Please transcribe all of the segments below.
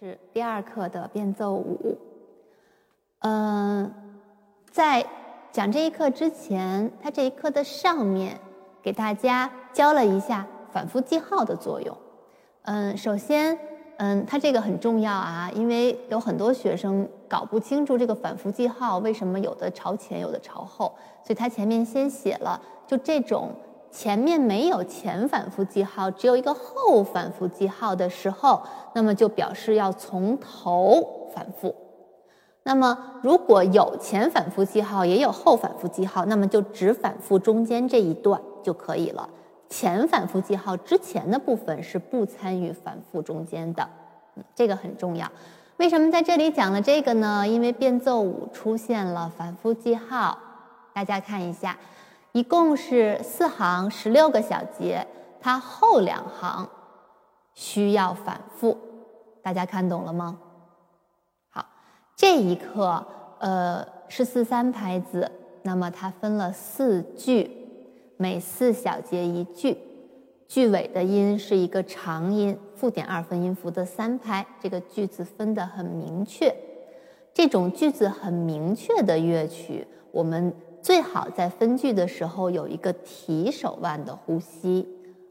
是第二课的变奏舞。嗯，在讲这一课之前，它这一课的上面给大家教了一下反复记号的作用。嗯，首先，嗯，它这个很重要啊，因为有很多学生搞不清楚这个反复记号为什么有的朝前，有的朝后，所以它前面先写了，就这种。前面没有前反复记号，只有一个后反复记号的时候，那么就表示要从头反复。那么如果有前反复记号，也有后反复记号，那么就只反复中间这一段就可以了。前反复记号之前的部分是不参与反复中间的，这个很重要。为什么在这里讲了这个呢？因为变奏舞出现了反复记号，大家看一下。一共是四行十六个小节，它后两行需要反复，大家看懂了吗？好，这一课呃是四三拍子，那么它分了四句，每四小节一句，句尾的音是一个长音，附点二分音符的三拍，这个句子分得很明确。这种句子很明确的乐曲，我们。最好在分句的时候有一个提手腕的呼吸，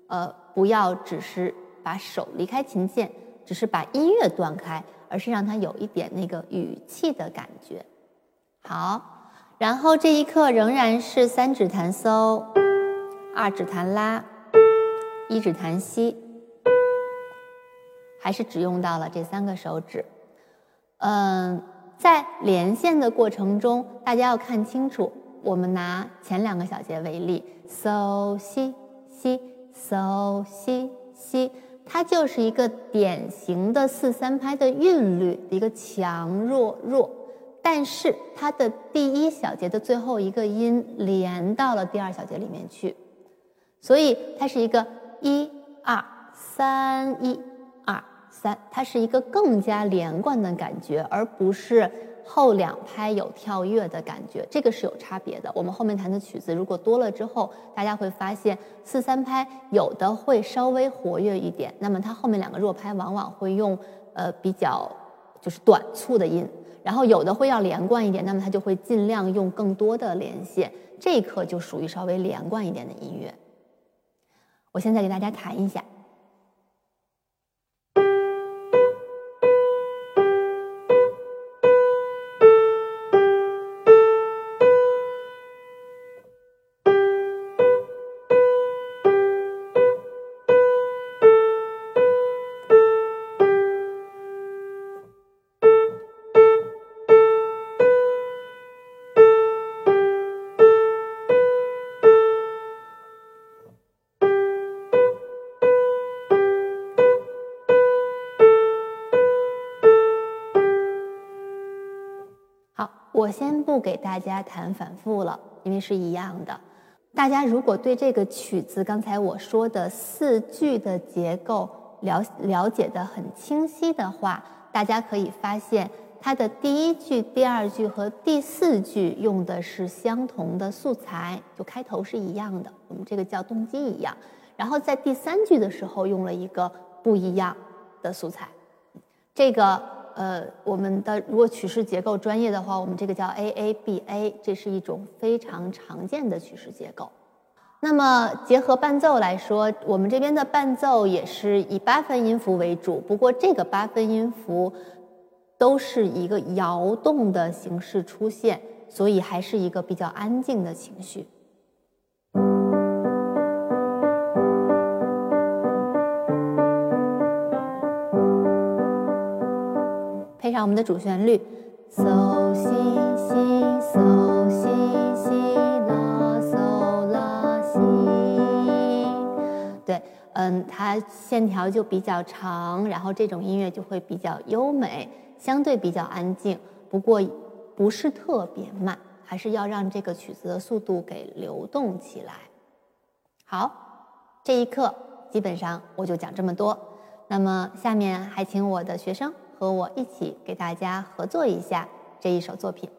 呃，不要只是把手离开琴键，只是把音乐断开，而是让它有一点那个语气的感觉。好，然后这一课仍然是三指弹嗦，二指弹拉，一指弹西，还是只用到了这三个手指。嗯，在连线的过程中，大家要看清楚。我们拿前两个小节为例，so 西西 so 西西，它就是一个典型的四三拍的韵律一个强弱弱，但是它的第一小节的最后一个音连到了第二小节里面去，所以它是一个一二三一。三，它是一个更加连贯的感觉，而不是。后两拍有跳跃的感觉，这个是有差别的。我们后面弹的曲子如果多了之后，大家会发现四三拍有的会稍微活跃一点，那么它后面两个弱拍往往会用呃比较就是短促的音，然后有的会要连贯一点，那么它就会尽量用更多的连线。这一课就属于稍微连贯一点的音乐。我现在给大家弹一下。我先不给大家弹反复了，因为是一样的。大家如果对这个曲子刚才我说的四句的结构了了解的很清晰的话，大家可以发现它的第一句、第二句和第四句用的是相同的素材，就开头是一样的，我们这个叫动机一样。然后在第三句的时候用了一个不一样的素材，这个。呃，我们的如果曲式结构专业的话，我们这个叫 A A B A，这是一种非常常见的曲式结构。那么结合伴奏来说，我们这边的伴奏也是以八分音符为主，不过这个八分音符都是一个摇动的形式出现，所以还是一个比较安静的情绪。上我们的主旋律，so 西西 so 西西啦 so 啦西，对，嗯，它线条就比较长，然后这种音乐就会比较优美，相对比较安静，不过不是特别慢，还是要让这个曲子的速度给流动起来。好，这一课基本上我就讲这么多，那么下面还请我的学生。和我一起给大家合作一下这一首作品。